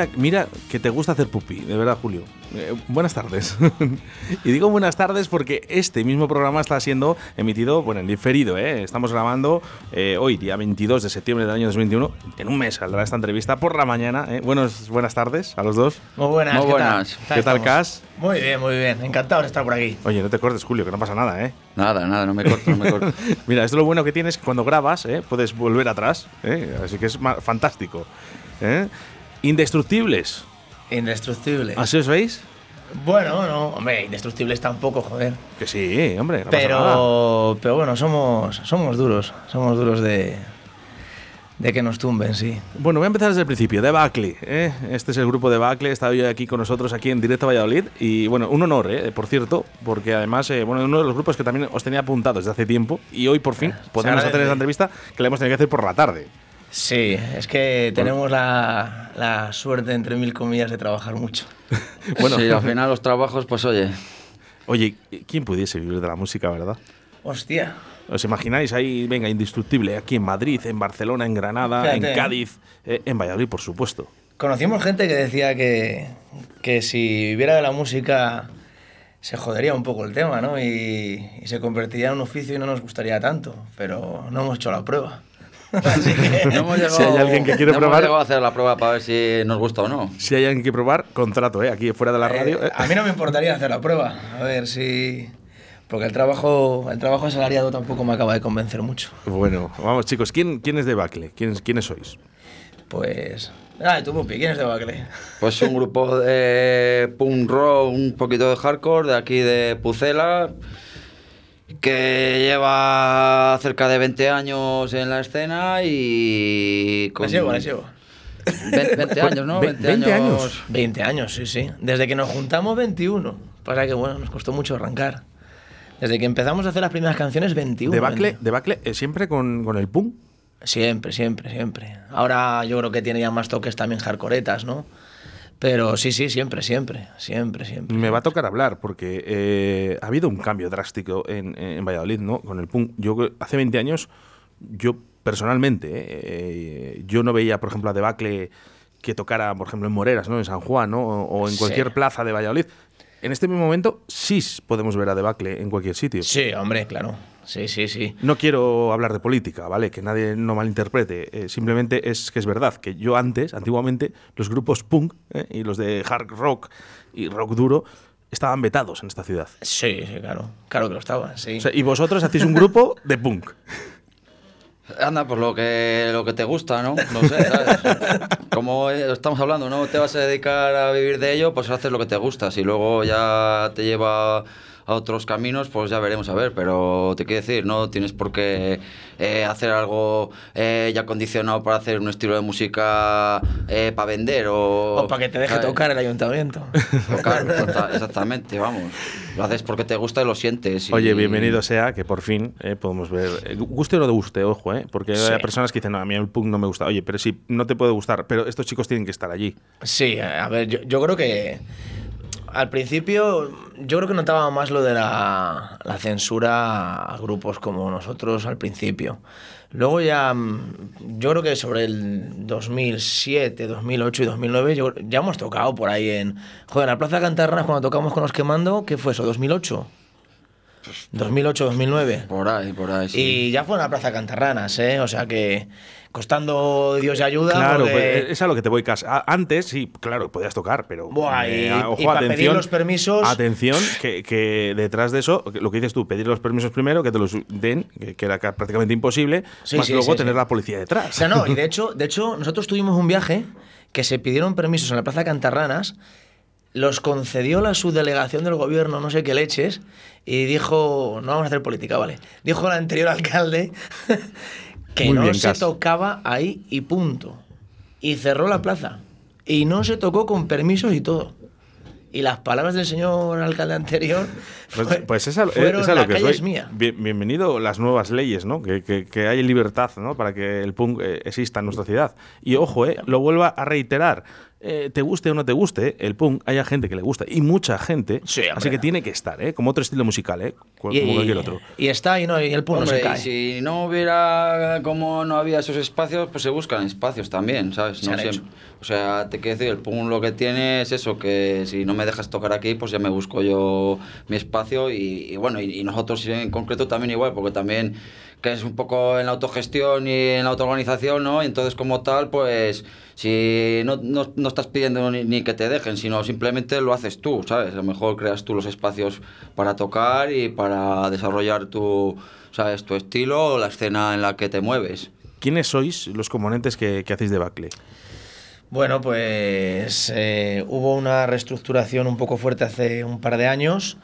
Mira, mira que te gusta hacer pupi, de verdad, Julio. Eh, buenas tardes. y digo buenas tardes porque este mismo programa está siendo emitido, bueno, en diferido, ¿eh? Estamos grabando eh, hoy, día 22 de septiembre del año 2021. En un mes saldrá esta entrevista por la mañana. ¿eh? Buenos, buenas tardes a los dos. Muy buenas. Muy ¿qué buenas. tal? ¿Qué tal, estamos? Cas? Muy bien, muy bien. Encantado de estar por aquí. Oye, no te cortes, Julio, que no pasa nada, ¿eh? Nada, nada, no me corto, no me corto. Mira, esto es lo bueno que tienes que cuando grabas, ¿eh? puedes volver atrás, ¿eh? así que es fantástico. ¿eh? Indestructibles, Indestructible. ¿así os veis? Bueno, no, hombre, indestructibles tampoco, joder. Que sí, hombre, no pasa nada. Pero, pero bueno, somos, somos duros. Somos duros de, de que nos tumben, sí. Bueno, voy a empezar desde el principio, de Bacle. ¿eh? Este es el grupo de Bacle, está hoy aquí con nosotros, aquí en Directo Valladolid. Y bueno, un honor, ¿eh? por cierto, porque además, eh, bueno, uno de los grupos que también os tenía apuntado desde hace tiempo. Y hoy por fin podemos agradece. hacer esta entrevista que la hemos tenido que hacer por la tarde. Sí, es que tenemos la, la suerte, entre mil comillas, de trabajar mucho. Bueno, Sí, al final los trabajos, pues oye, oye, ¿quién pudiese vivir de la música, verdad? Hostia. ¿Os imagináis ahí, venga, indestructible, aquí en Madrid, en Barcelona, en Granada, Fíjate, en ¿eh? Cádiz, eh, en Valladolid, por supuesto? Conocimos gente que decía que, que si viviera de la música se jodería un poco el tema, ¿no? Y, y se convertiría en un oficio y no nos gustaría tanto, pero no hemos hecho la prueba. No hemos llegado, Si hay alguien que quiere no hemos probar- llegado a hacer la prueba para ver si nos gusta o no. Si hay alguien que probar, contrato, ¿eh? aquí fuera de la radio. eh, eh. a mí no me importaría hacer la prueba, a ver si... Porque el trabajo, el trabajo asalariado tampoco me acaba de convencer mucho. Bueno, vamos chicos, ¿quién, quién es de Bacle? ¿Quién, ¿Quiénes sois? Pues... Ah, tú, Pupi, ¿quién es de Bacle? Pues un grupo de punk rock, un poquito de hardcore, de aquí de Pucela, que lleva cerca de 20 años en la escena y... Les llevo, les llevo. 20, 20 años, ¿no? Ve- 20 años. 20 años, sí, sí. Desde que nos juntamos, 21. Pasa que, bueno, nos costó mucho arrancar. Desde que empezamos a hacer las primeras canciones, 21. de Bacle, 20. de Bacle eh, siempre con, con el punk. Siempre, siempre, siempre. Ahora yo creo que tiene ya más toques también hardcoretas, ¿no? Pero sí, sí, siempre, siempre. Siempre, siempre. Me va a tocar hablar porque eh, ha habido un cambio drástico en, en Valladolid, ¿no? Con el punk. Yo hace 20 años, yo personalmente, eh, eh, yo no veía, por ejemplo, a Debacle que tocara, por ejemplo, en Moreras, ¿no? En San Juan, ¿no? O, o en Sí. cualquier plaza de Valladolid. En este mismo momento sí podemos ver a Debacle en cualquier sitio. Sí, hombre, claro. Sí, sí, sí. No quiero hablar de política, ¿vale? Que nadie no malinterprete. Eh, simplemente es que es verdad que yo antes, antiguamente, los grupos punk eh, y los de hard rock y rock duro estaban vetados en esta ciudad. Sí, sí, claro. Claro que lo estaban, sí. O sea, y vosotros hacéis un grupo de punk. Anda, pues lo que, lo que te gusta, ¿no? No sé, ¿sabes? Como eh, estamos hablando, ¿no? Te vas a dedicar a vivir de ello, pues haces lo que te gusta. Si luego ya te lleva a otros caminos, pues ya veremos a ver. Pero te quiero decir, no tienes por qué eh, hacer algo eh, ya condicionado para hacer un estilo de música eh, para vender o... O para que te deje ¿sabes? tocar el ayuntamiento. Tocar, exacta- exactamente, vamos. Lo haces porque te gusta y lo sientes. y- Oye, bienvenido sea que por fin eh, podemos ver. guste o no te guste, ojo, ¿eh? Porque Sí. hay personas que dicen, no, a mí el punk no me gusta. Oye, pero sí, no te puede gustar. Pero estos chicos tienen que estar allí. Sí, a ver, yo, yo creo que al principio yo creo que notaba más lo de la, la censura a grupos como nosotros al principio. Luego ya, mm, yo creo que sobre el 2007, 2008 y 2009 yo- ya hemos tocado por ahí en... Joder, en la Plaza Cantarranas cuando tocamos con los Quemando, ¿qué fue eso? ¿2008? 2008, 2009. Por ahí, por ahí, sí. Y ya fue en la Plaza Cantarranas, ¿eh? O sea que costando Dios y ayuda. Claro, porque- pues, es a lo que te voy cas. a- Antes sí, claro, podías tocar, pero. Buah, y- eh, y pa' pedir los permisos- Atención, que, que detrás de eso, lo que dices tú, pedir los permisos primero, que te los den, que, que era ca- prácticamente imposible, Sí, más sí, luego sí, tener la policía O detrás. sea, no, y de hecho, de hecho, nosotros tuvimos un viaje que se pidieron permisos en la Plaza Cantarranas, los concedió la subdelegación del gobierno, no sé qué leches, y dijo, no vamos a hacer política, vale. Dijo el anterior alcalde que Muy no bien, se Cas. tocaba ahí y punto. Y cerró la plaza. Y no se tocó con permisos y todo. Y las palabras del señor alcalde anterior Pues, fue- pues es a, lo- fueron lo la que calle es mía. Bien- bienvenido las nuevas leyes, ¿no? Que, que, que hay libertad, ¿no? Para que el punk eh, exista en nuestra ciudad. Y ojo, eh, lo vuelvo a reiterar. Eh, te guste o no te guste, el punk, haya gente que le gusta y mucha gente. Sí, hombre. así que tiene que estar, ¿eh? Como otro estilo musical, ¿eh? Como Y, cualquier otro. y está y, no, y el punk no se y cae. si no hubiera, como no había esos espacios, pues se buscan espacios también, ¿sabes? No o sea, te quiero decir, el punk lo que tiene es eso, que si no me dejas tocar aquí, pues ya me busco yo mi espacio y, y bueno, y, y nosotros en concreto también igual, porque también que es un poco en la autogestión y en la autoorganización, ¿no? Y entonces como tal, pues si no, no, no estás pidiendo ni, ni que te dejen, sino simplemente lo haces tú, ¿sabes? A lo mejor creas tú los espacios para tocar y para desarrollar tu, ¿sabes? tu estilo o la escena en la que te mueves. ¿Quiénes sois los componentes que, que hacéis de Bacle? Bueno, pues eh, hubo una reestructuración un poco fuerte hace un par de años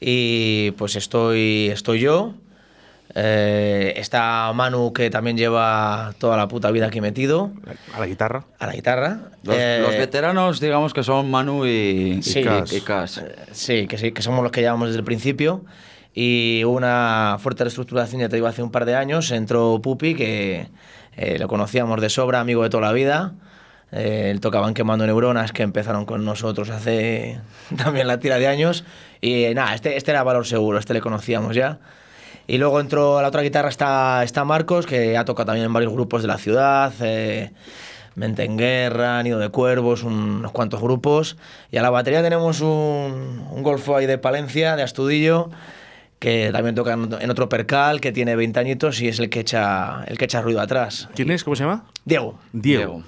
y pues estoy, estoy yo. Eh, está Manu que también lleva toda la puta vida aquí metido A la guitarra. a la guitarra. Los, Eh, los veteranos, digamos que son Manu y, Sí. y. Eh, Sí, que sí, que somos los que llevamos desde el principio. Y hubo una fuerte reestructuración, ya te digo, hace un par de años. Entró Pupi, que eh, lo conocíamos de sobra, amigo de toda la vida. Eh, él tocaban quemando neuronas, que empezaron con nosotros hace también la tira de años. Y eh, nada, este, este era valor seguro, este le conocíamos ya. Y luego entró a la otra guitarra está, está Marcos, que ha tocado también en varios grupos de la ciudad. eh, Mente en Guerra, Nido de Cuervos, un- unos cuantos grupos. Y a la batería tenemos un, un golfo ahí de Palencia, de Astudillo, que también toca en otro- en otro percal, que tiene 20 añitos y es el que echa, el que echa ruido atrás. ¿Quién es? ¿Cómo se llama? Diego. Diego. Diego.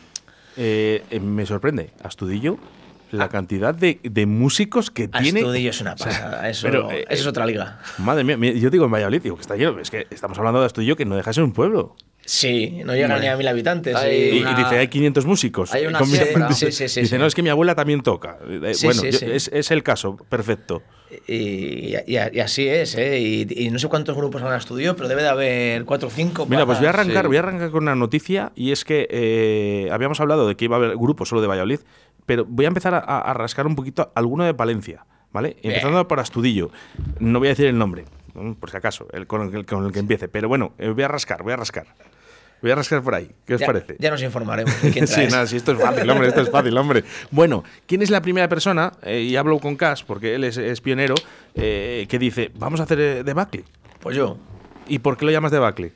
Eh, eh, me sorprende, Astudillo, la cantidad de, de músicos que tiene. Astudillo es una O sea, pasada. Eso, pero, eh, eso es otra liga. Madre mía, yo digo en Valladolid, digo que está lleno. Es que estamos hablando de Astudillo que no deja de ser un pueblo. Sí, no llegan ni a mil habitantes. Hay Y, dice, hay 500 músicos. hay una Con mi- siembra. Sí, sí, sí, Dice, sí. no, es que mi abuela también toca. Eh, Sí, bueno, sí, yo- sí. Es, es el caso, perfecto. Y, y- y así es, ¿eh? Y, y no sé cuántos grupos han estudiado, pero debe de haber cuatro o cinco. Mira, pues voy a arrancar, sí. voy a arrancar con una noticia y es que eh, habíamos hablado de que iba a haber grupos solo de Valladolid, pero voy a empezar a, a rascar un poquito alguno de Palencia, ¿vale? Bien. Empezando por Astudillo. No voy a decir el nombre, ¿no? por si acaso, el con, el, con el que empiece, pero bueno, eh, voy a rascar, voy a rascar. Voy a rascar por ahí. ¿Qué os ya, parece? Ya nos informaremos de quién Sí, nada, si esto es fácil, hombre, esto es fácil, hombre. Bueno, ¿quién es la primera persona, eh, y hablo con Cas, porque él es, es pionero, eh, que dice, vamos a hacer debacle? Pues yo. ¿Y por qué lo llamas debacle?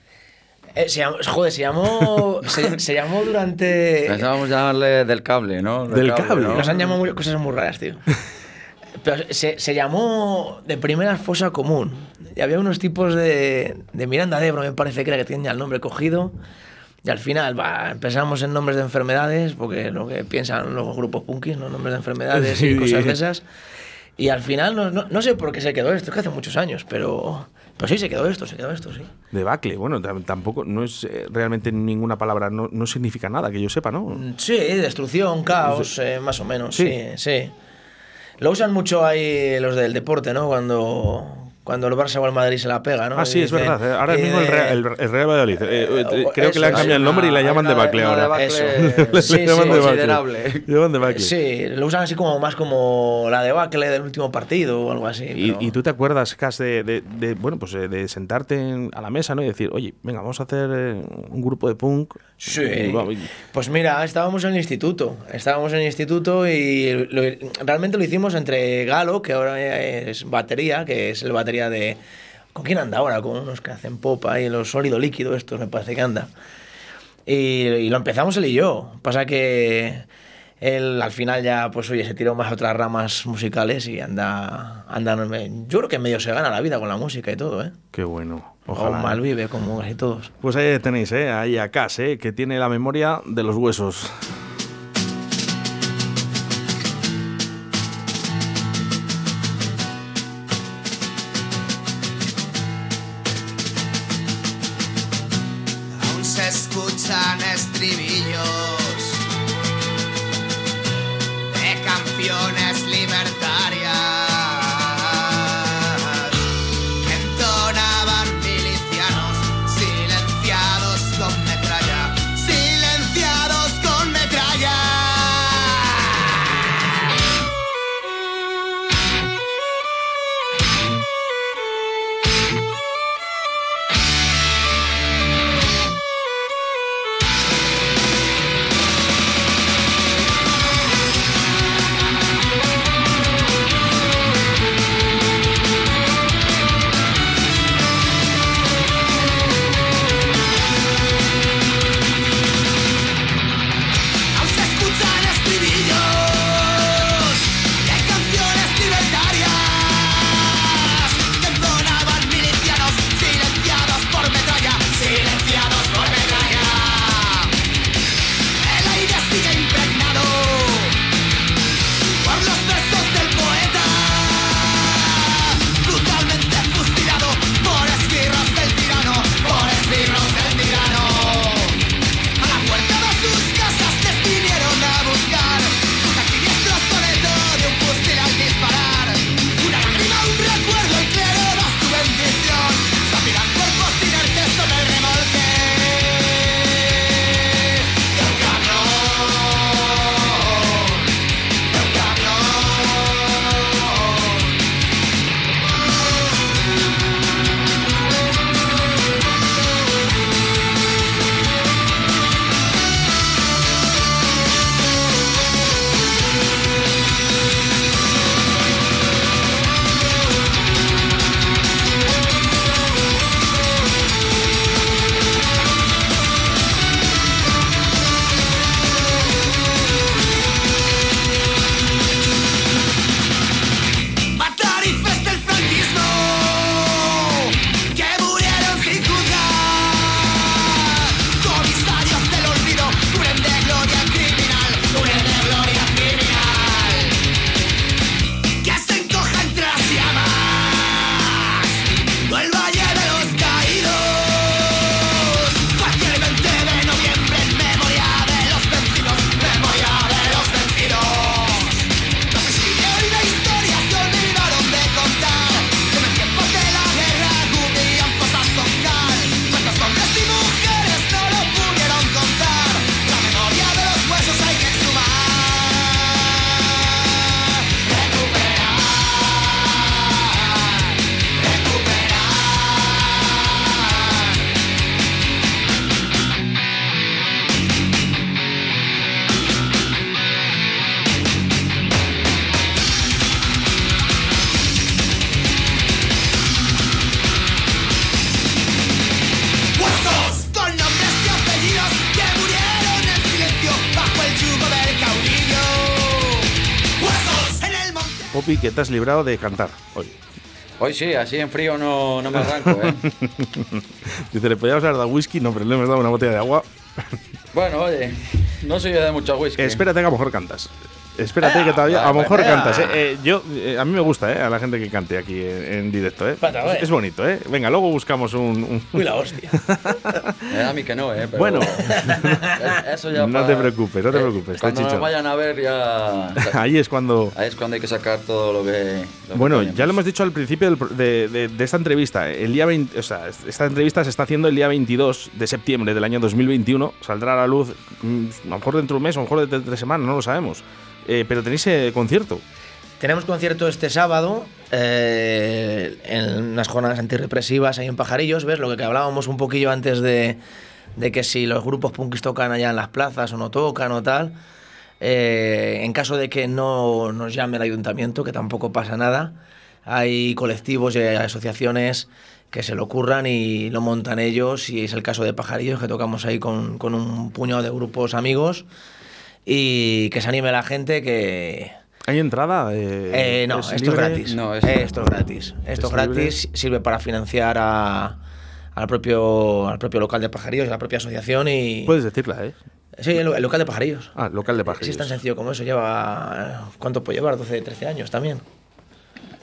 Eh, se llamó- joder, se llamó, se, se llamó durante... Pensábamos llamarle del cable, ¿no? Del cable. ¿no? Nos han llamado muy- cosas muy raras, tío. Pero se, se llamó de primera fosa común. Y había unos tipos de, de Miranda de Ebro, me parece que era que tenían ya el nombre cogido. Y al final va, empezamos en nombres de enfermedades, porque lo que piensan los grupos punkis, ¿no? nombres de enfermedades y cosas de esas. Y al final, no, no, no sé por qué se quedó esto, es que hace muchos años, pero, pero sí, se quedó esto, se quedó esto, sí. Debacle, bueno, tam- tampoco, no es eh, realmente ninguna palabra, no, no significa nada, que yo sepa, ¿no? Sí, destrucción, caos, eh, más o menos, Sí. sí. sí, Lo usan mucho ahí los del deporte, ¿no? Cuando, cuando el Barça o el Madrid se la pega, ¿no? Ah, sí, es verdad. eh, Ahora mismo el Real, el, el Real Valladolid. eh, eh, eh, creo que le han cambiado el nombre y la llaman debacle una ahora. Eso. Le Sí, llaman sí. debacle. Considerable. Le llaman debacle. Sí, lo usan así como más como la debacle del último partido o algo así. Y, pero- y tú te acuerdas, Cas, de, de- de, bueno, pues eh, de sentarte en- a la mesa ¿no? y decir, oye, venga, vamos a hacer eh, un grupo de punk. Sí. Y y- Pues mira, estábamos en el instituto. Estábamos en el instituto y lo- realmente lo hicimos entre Galo, que ahora es batería, que es el batería de. ¿Con quién anda ahora? Con unos que hacen pop ahí, los sólido líquido, estos me parece que anda. Y, y lo empezamos él y yo. Pasa que él al final ya, pues oye, se tiró más a otras ramas musicales y anda, anda. Yo creo que medio se gana la vida con la música y todo, ¿eh? Qué bueno. O Ojalá. mal vive, como casi todos. Pues ahí tenéis, ¿eh? ahí a Cas, ¿eh? que tiene la memoria de los huesos. Que te has librado de cantar hoy. Hoy sí, así en frío no, no me arranco, ¿eh? Dice, le podíamos haber dado whisky, no, pero le hemos dado una botella de agua. bueno, oye, no soy yo de mucho whisky. Espérate que a lo mejor cantas. Espérate que todavía, a lo mejor cantas. ¿eh? Eh, yo, eh, a mí me gusta, ¿eh? A la gente que cante aquí en, en directo, ¿eh? Pata, Es, es bonito, ¿eh? Venga, luego buscamos un... un- Uy, la hostia. A mí que no, ¿eh? Pero Bueno. eso ya No pa- te preocupes, no te eh, preocupes, está Cuando nos vayan a ver ya... Ahí es cuando... Ahí es cuando hay que sacar todo lo que... lo que Bueno, tenemos. ya lo hemos dicho al principio del de, de- de esta entrevista. El día 20, o sea, esta entrevista se está haciendo el día 22 de septiembre del año 2021. Saldrá a la luz mm, a lo mejor dentro de un mes, a lo mejor dentro de tres semanas, no lo sabemos. Eh, pero tenéis eh, concierto. Tenemos concierto este sábado eh, en unas jornadas antirrepresivas ahí en Pajarillos, ¿ves? Lo que hablábamos un poquillo antes de, de que si los grupos punkis tocan allá en las plazas o no tocan o tal. Eh, en caso de que no nos llame el ayuntamiento, que tampoco pasa nada, hay colectivos y asociaciones que se lo ocurran y lo montan ellos, y es el caso de Pajarillos, que tocamos ahí con, con un puñado de grupos amigos, y que se anime la gente que, ¿Hay entrada? Eh, eh, no, ¿es esto es gratis. No, es- esto es gratis. Esto es gratis, sirve para financiar a- al, propio, al propio local de pajarillos, a la propia asociación y... Puedes decirla, ¿eh? Sí, el, el local de pajarillos. Ah, local de Sí, es pajarillos. tan sencillo como eso. Lleva... ¿Cuánto puede llevar? 12, 13 años también.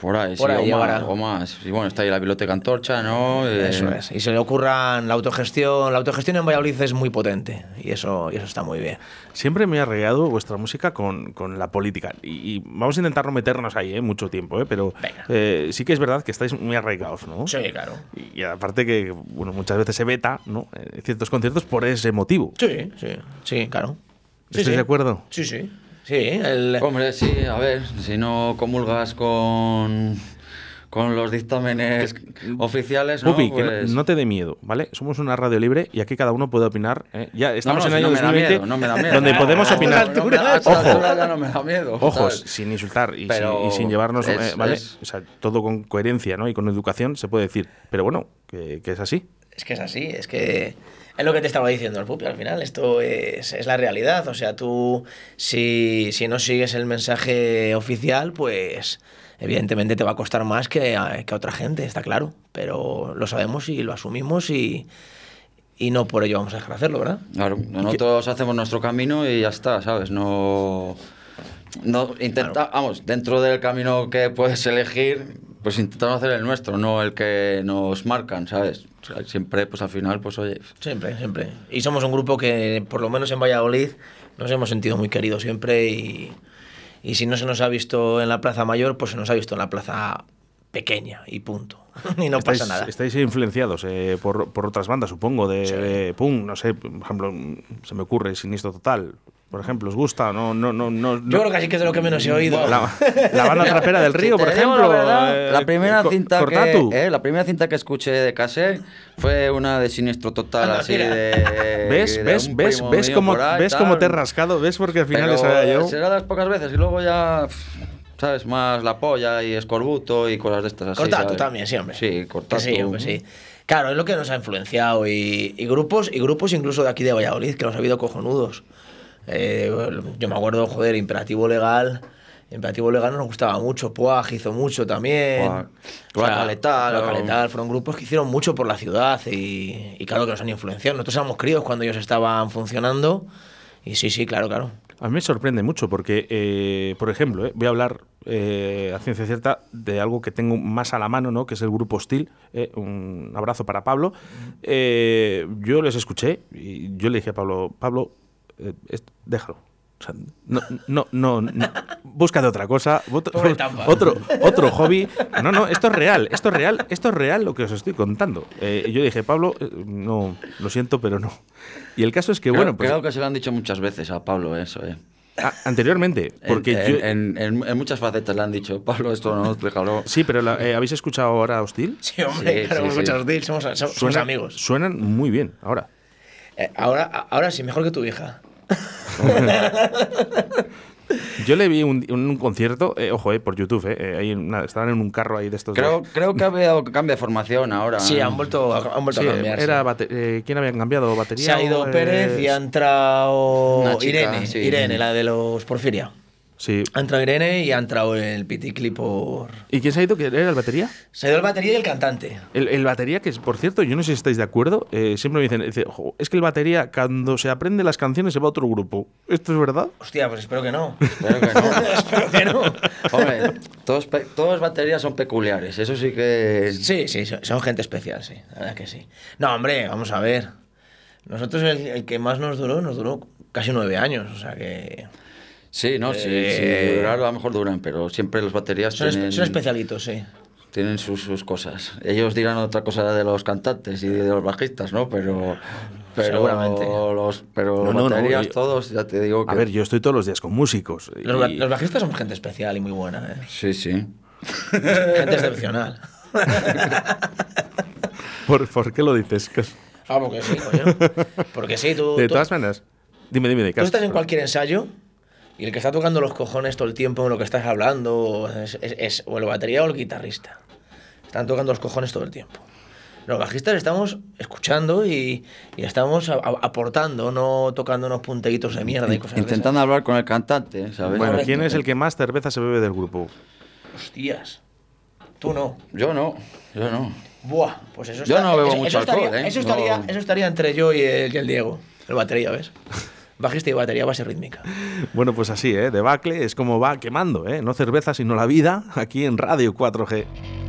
Por ahí, Por sí, ahí o, más, llevará. o más. Y bueno, está ahí la biblioteca Antorcha, ¿no? Eh, Eso es. Y se le ocurran la autogestión. La autogestión en Valladolid es muy potente y eso, y eso está muy bien. Siempre me ha regado vuestra música con, con la política. Y, y vamos a intentar no meternos ahí, ¿eh? Mucho tiempo, ¿eh? Pero eh, sí que es verdad que estáis muy arraigados, ¿no? Sí, claro. Y, y aparte que, bueno, muchas veces se veta, ¿no? Ciertos conciertos por ese motivo. Sí, sí, sí, claro. Sí, ¿Estáis sí. de acuerdo? Sí, sí. Sí, el... Hombre, sí, a ver, si no comulgas con, con los dictámenes oficiales, ¿no? Que no- Pues- no, te dé miedo, ¿vale? Somos una radio libre y aquí cada uno puede opinar. ¿eh? Ya estamos no, en el año no me da 2020, miedo, no me da miedo. donde podemos opinar. Ojo. altura ya no me da miedo. Ojos, sin insultar y, sin, y sin llevarnos, es- eh, ¿vale? es- O sea, todo con coherencia, ¿no? Y con educación se puede decir. Pero bueno, que, que es así. Es que es así, es que es lo que te estaba diciendo el pupi al final, esto es, es la realidad, o sea, tú si, si no sigues el mensaje oficial, pues evidentemente te va a costar más que a, que a otra gente, está claro, pero lo sabemos y lo asumimos y, y no por ello vamos a dejar de hacerlo, ¿verdad? Claro, nosotros hacemos nuestro camino y ya está, ¿sabes? No. No, intenta, vamos, dentro del camino que puedes elegir, pues intentamos hacer el nuestro, no el que nos marcan, ¿sabes? Siempre, pues al final, pues oye, Siempre, siempre. Y somos un grupo que, por lo menos en Valladolid, nos hemos sentido muy queridos siempre y, y si no se nos ha visto en la plaza mayor, pues se nos ha visto en la plaza pequeña y punto. y no estáis, pasa nada. Estáis influenciados eh, por, por otras bandas, supongo, de, de punk, no sé, por ejemplo, se me ocurre Sinistro Total, por ejemplo, ¿os gusta? No, no, no, no, Yo creo que así que es de lo que menos he oído. La, la banda trapera del río, Si por ejemplo. La, verdad, eh, la primera cinta que, eh, la primera cinta que escuché de cassette fue una de Siniestro Total, Anda, así de. ¿Ves, de ves, ves, ves cómo, ahí, ves cómo te he rascado? ¿Ves? Porque al final era yo. Será las pocas veces y luego ya. pff, ¿Sabes? Más la polla y escorbuto y cosas de estas así. Cortatu ¿sabes? también, sí, hombre. Sí, Que Cortatu. sí, hombre, sí. Claro, es lo que nos ha influenciado y, y grupos y grupos incluso de aquí de Valladolid que los ha habido cojonudos. Eh, yo me acuerdo, joder, Imperativo Legal. Imperativo Legal nos gustaba mucho, Puaj hizo mucho también. Puaj. O sea, Local Letal, Local o- fueron grupos que hicieron mucho por la ciudad y, y claro que nos han influenciado. Nosotros éramos críos cuando ellos estaban funcionando y sí, sí, claro, claro. A mí me sorprende mucho porque, eh, por ejemplo, eh, voy a hablar eh, a ciencia cierta de algo que tengo más a la mano, ¿no? que es el grupo Hostil. eh, un abrazo para Pablo. Eh, yo les escuché y yo le dije a Pablo, Pablo, déjalo. Sea, no, no, no, no. búscate otra cosa, otro, otro, otro hobby. No, no, esto es real, esto es real, esto es real lo que os estoy contando. Eh, yo dije, Pablo, eh, no, lo siento, pero no. Y el caso es que, Creo, bueno, pues creo que se lo han dicho muchas veces a Pablo eso, ¿eh? a- anteriormente, porque en, yo, en, en- en muchas facetas le han dicho, Pablo, esto no, déjalo. Sí, pero la- eh, ¿habéis escuchado ahora Hostil? Sí, hombre, Sí, claro, sí, sí. muchos deals, somos, somos- somos Suenan- amigos. Suenan muy bien ahora. Eh, ahora, ahora sí, mejor que tu hija. Yo le vi un, un, un concierto, eh, ojo, eh, por YouTube, eh, eh, ahí una- estaban en un carro ahí de estos. Creo, creo que ha habido cambio de formación ahora. Sí, han vuelto, a- han vuelto Sí, a cambiar. era sí. bate- eh, ¿Quién habían cambiado? ¿Batería? Se ha ido o, eh, Pérez y ha entrado Una chica, Irene, sí. Irene, la de los Porfiria. Sí. Ha entrado Irene y ha entrado el Piticli por... ¿Y quién se ha ido? ¿Que era el batería? Se ha ido el batería y el cantante. El, el batería, que es, por cierto, yo no sé si estáis de acuerdo, eh, siempre me dicen, dice, "Jo, es que el batería cuando se aprende las canciones se va a otro grupo. ¿Esto es verdad? Hostia, pues espero que no. Espero que no. espero que no. Hombre, todos, todas baterías son peculiares, eso sí que... Sí, sí, son, son gente especial, sí. La verdad que sí. No, hombre, vamos a ver. Nosotros el, el que más nos duró, nos duró casi nueve años. O sea que... Sí, no, sí, Eh, sí, durar a lo mejor duran, pero siempre las baterías Son, tienen, son especialitos, sí. tienen sus, sus cosas. Ellos dirán otra cosa de los cantantes y de los bajistas, ¿no? Pero... Pero Seguramente. Los, pero No, no, no, baterías yo- todos, ya te digo que... A ver, yo estoy todos los días con músicos. Los, ba- y- los bajistas somos gente especial y muy buena, ¿eh? Sí, sí. Gente excepcional. ¿Por, por qué lo dices? ¿Qué- Ah, porque sí, coño. Porque sí, tú, De tú- todas maneras, dime, dime, de tú estás en cualquier ensayo y el que está tocando los cojones todo el tiempo en lo que estás hablando es, es- es o el batería o el guitarrista. Están tocando los cojones todo el tiempo. Los bajistas estamos escuchando y, y estamos a- a- aportando, no tocando unos punteitos de mierda y cosas de Intentando hablar con el cantante, ¿sabes? Bueno. ¿quién es el que más cerveza se bebe del grupo? Hostias. Tú no. Yo no, yo no. Buah, pues eso Yo no bebo eso- mucho eso estaría, alcohol, ¿eh? Eso estaría, No. eso estaría entre yo y el, y el Diego, el batería, ¿ves? Bajista y batería, base rítmica. Bueno, pues así, ¿eh? Debacle es como va quemando, ¿eh? No cerveza, sino la vida, aquí en Radio 4G.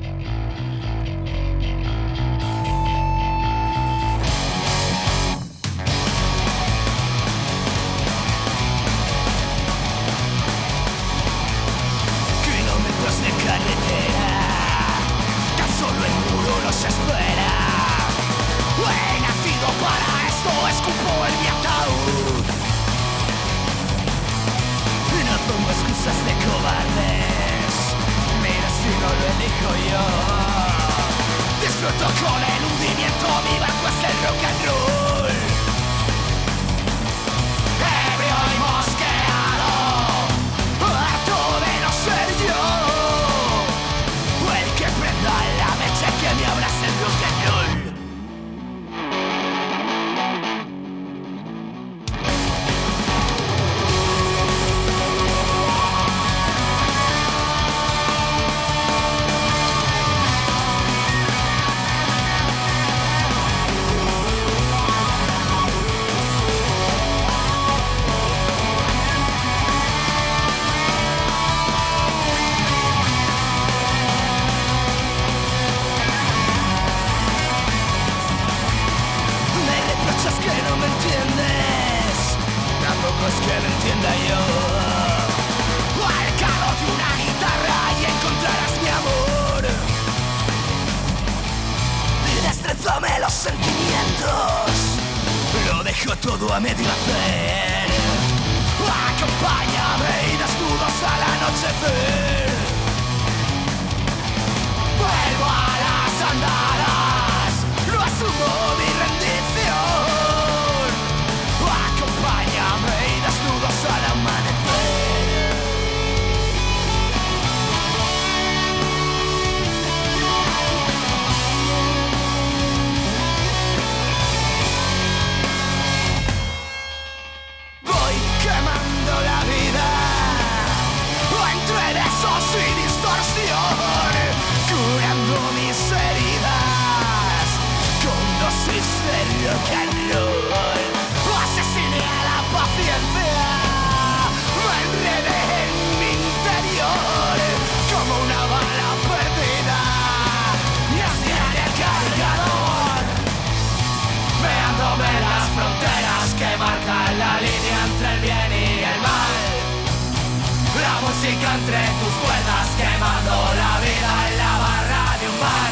Cuerdas quemando la vida en la barra de un bar.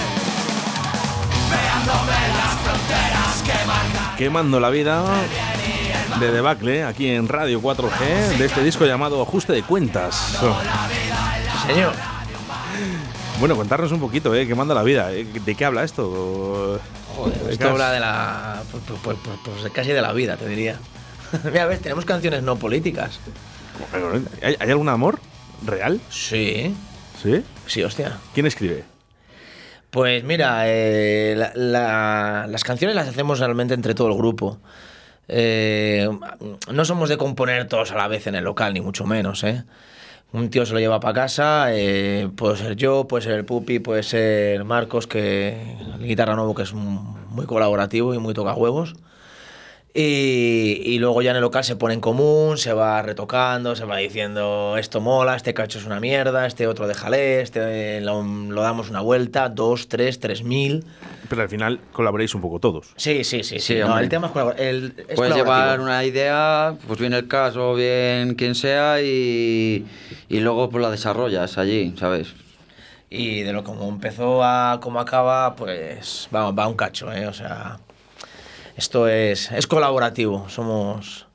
Veándome las fronteras que marcan Quemando la vida de Debacle, aquí en Radio 4G, de este disco llamado Ajuste de Cuentas. Señor, Bueno, contarnos un poquito, ¿eh? Quemando la vida. ¿eh? ¿De qué habla esto? joder, esto habla de la. Pues, pues- pues- pues- casi de la vida, te diría. Mira, ves, tenemos canciones no políticas. ¿Hay, hay algún amor real? Sí, ¿Sí? sí, hostia. ¿Quién escribe? Pues mira, eh, la- la- las canciones las hacemos realmente entre todo el grupo. Eh, no somos de componer todos a la vez en el local, ni mucho menos, ¿eh? un tío se lo lleva para casa, eh, puedo ser yo, puede ser el Pupi, puede ser Marcos, que el guitarra nuevo que es muy colaborativo y muy toca huevos. Y, y luego ya en el local se pone en común, se va retocando, se va diciendo esto mola, este cacho es una mierda, este otro déjale, este lo, lo damos una vuelta, dos, tres, tres mil. Pero al final colaboréis un poco todos. Sí, sí, sí. sí. Sí, No, el tema es, colabor- el, es Puedes llevar una idea, pues bien el caso, bien quien sea, y, y luego pues la desarrollas allí, ¿sabes? Y de lo como empezó a como acaba, pues va, va un cacho, ¿eh? O sea, esto es, es colaborativo. Somos.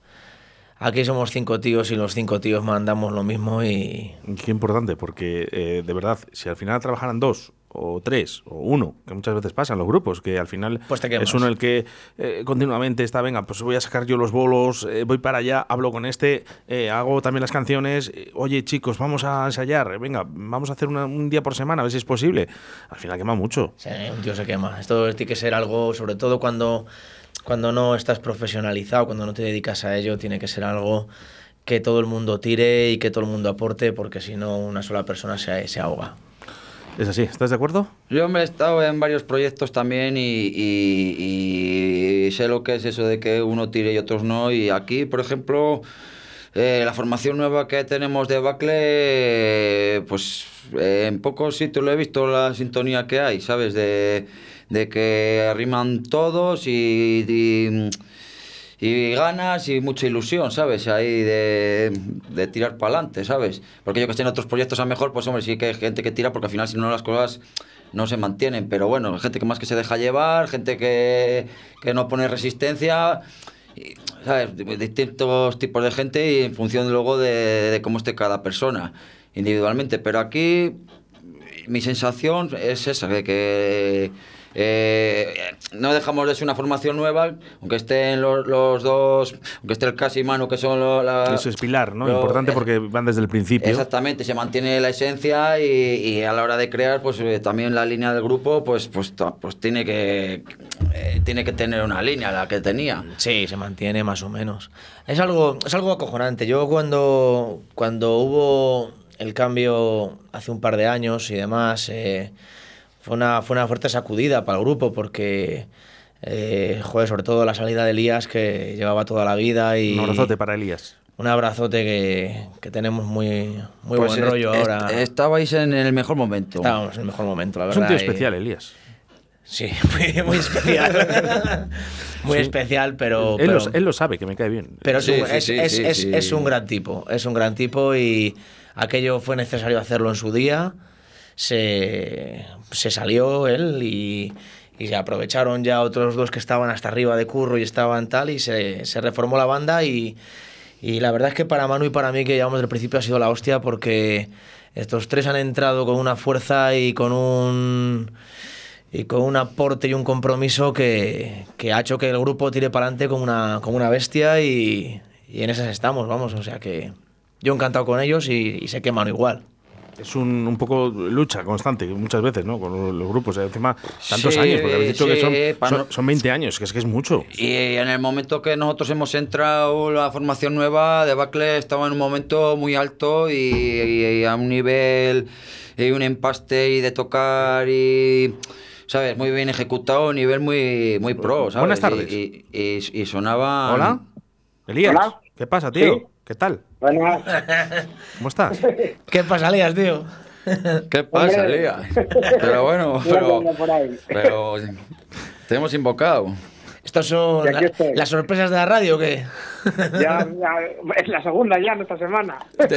Aquí somos cinco tíos y los cinco tíos mandamos lo mismo y. Qué importante, porque eh, de verdad, si al final trabajaran dos o tres o uno, que muchas veces pasa en los grupos, que al final Pues es uno el que eh, continuamente está, venga, pues voy a sacar yo los bolos, eh, voy para allá, hablo con este, eh, hago también las canciones, eh, oye chicos, vamos a ensayar, eh, venga, vamos a hacer una- un día por semana, a ver si es posible. Al final quema mucho. Sí, un tío se quema. Esto tiene que ser algo, sobre todo cuando, cuando no estás profesionalizado, cuando no te dedicas a ello, tiene que ser algo que todo el mundo tire y que todo el mundo aporte, porque si no, una sola persona se, se ahoga. Es así, ¿estás de acuerdo? Yo me he estado en varios proyectos también y, y- y sé lo que es eso de que uno tire y otros no. Y aquí, por ejemplo, eh, la formación nueva que tenemos de Bacle, eh, pues eh, en pocos sitios lo he visto la sintonía que hay, ¿sabes? De, de que arriman todos y- y ganas y mucha ilusión, ¿sabes? Ahí de, de tirar para adelante, ¿sabes? Porque yo que estoy en otros proyectos a mejor, pues hombre, sí que hay gente que tira porque al final si no las cosas no se mantienen, pero bueno, gente que más que se deja llevar, gente que, que no pone resistencia, ¿sabes? Distintos tipos de gente y en función luego de, de cómo esté cada persona individualmente, pero aquí mi sensación es esa, de que eh, no dejamos de ser una formación nueva, aunque estén los, los dos, aunque esté el Casi y Manu, que son lo- la- Eso es pilar, ¿no? lo- Importante eh, porque van desde el principio. Exactamente, se mantiene la esencia y, y a la hora de crear, pues eh, también la línea del grupo, pues, pues, ta- pues tiene que eh, tiene que tener una línea, la que tenía. Sí, se mantiene más o menos. Es algo, es algo acojonante. Yo cuando, cuando hubo el cambio hace un par de años y demás, eh, fue, una, fue una fuerte sacudida para el grupo porque, eh, joder, sobre todo la salida de Elías que llevaba toda la vida y Un abrazote para Elías. un abrazote que, que tenemos muy, muy Pues buen rollo est- ahora. Estabais en el mejor momento. Estábamos en el mejor momento, la Es verdad. un tío y- especial, Elías. Sí, muy, muy especial. muy especial, pero... él, pero- lo, él lo sabe, que me cae bien. Pero es, Sí, sí, es, sí, es- sí, es- sí. es un gran tipo, es un gran tipo y aquello fue necesario hacerlo en su día. Se, se salió él y, y aprovecharon ya otros dos que estaban hasta arriba de curro y estaban tal y se, se reformó la banda y, y la verdad es que para Manu y para mí que llevamos desde el principio ha sido la hostia porque estos tres han entrado con una fuerza y con un y con un aporte y un compromiso que, que ha hecho que el grupo tire para adelante como una, como una bestia y, y en esas estamos, vamos. O sea que yo encantado con ellos y, y sé que Manu igual. Es un, un poco lucha constante, muchas veces, ¿no? Con los, los grupos. eh, Encima, tantos Sí, años, porque habéis dicho que son, pa' son, son 20 años, que es que es mucho. Y en el momento que nosotros hemos entrado, la formación nueva de Bacle estaba en un momento muy alto y, y a un nivel y un empaste y de tocar y. ¿Sabes? Muy bien ejecutado, nivel muy, muy pro, ¿sabes? Buenas tardes. Y, y- y- y sonaba. Hola, Elías. Hola. ¿Qué pasa, tío? Sí. ¿Qué tal? Buenas. ¿Cómo estás? ¿Qué pasa, Lías, tío? ¿Qué pasa, Hombre. Lía? Pero bueno, pero. Pero. Te hemos invocado. ¿Estos son la- las sorpresas de la radio o qué? Ya, ya, es la segunda ya en esta semana.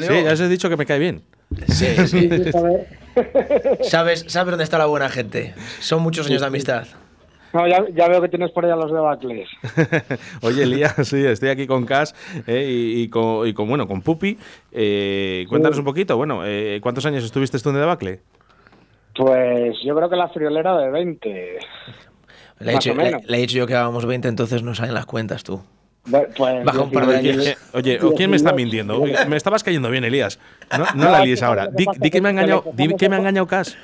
Sí, ya os he dicho que me cae bien. Sí, sí. Sí, joder. ¿Sabes, ¿Sabes dónde está la buena gente? Son muchos años de amistad. No, ya, ya veo que tienes por allá los debacles. Oye, Elías, sí, estoy aquí con Cas eh, y, y con, y con, bueno, con Pupi. Eh, cuéntanos un poquito, bueno, eh, ¿cuántos años estuviste tú en Debacle? Pues yo creo que la friolera de 20. Le he, dicho, o menos. le- le he dicho yo que habíamos 20, entonces no salen las cuentas tú. Pues, Baja un par de años. Oye, ¿o quién me está mintiendo? Me estabas cayendo bien, Elías. No, no la líes ahora. Di, di que me ha engañado, di que me ha engañado Cas.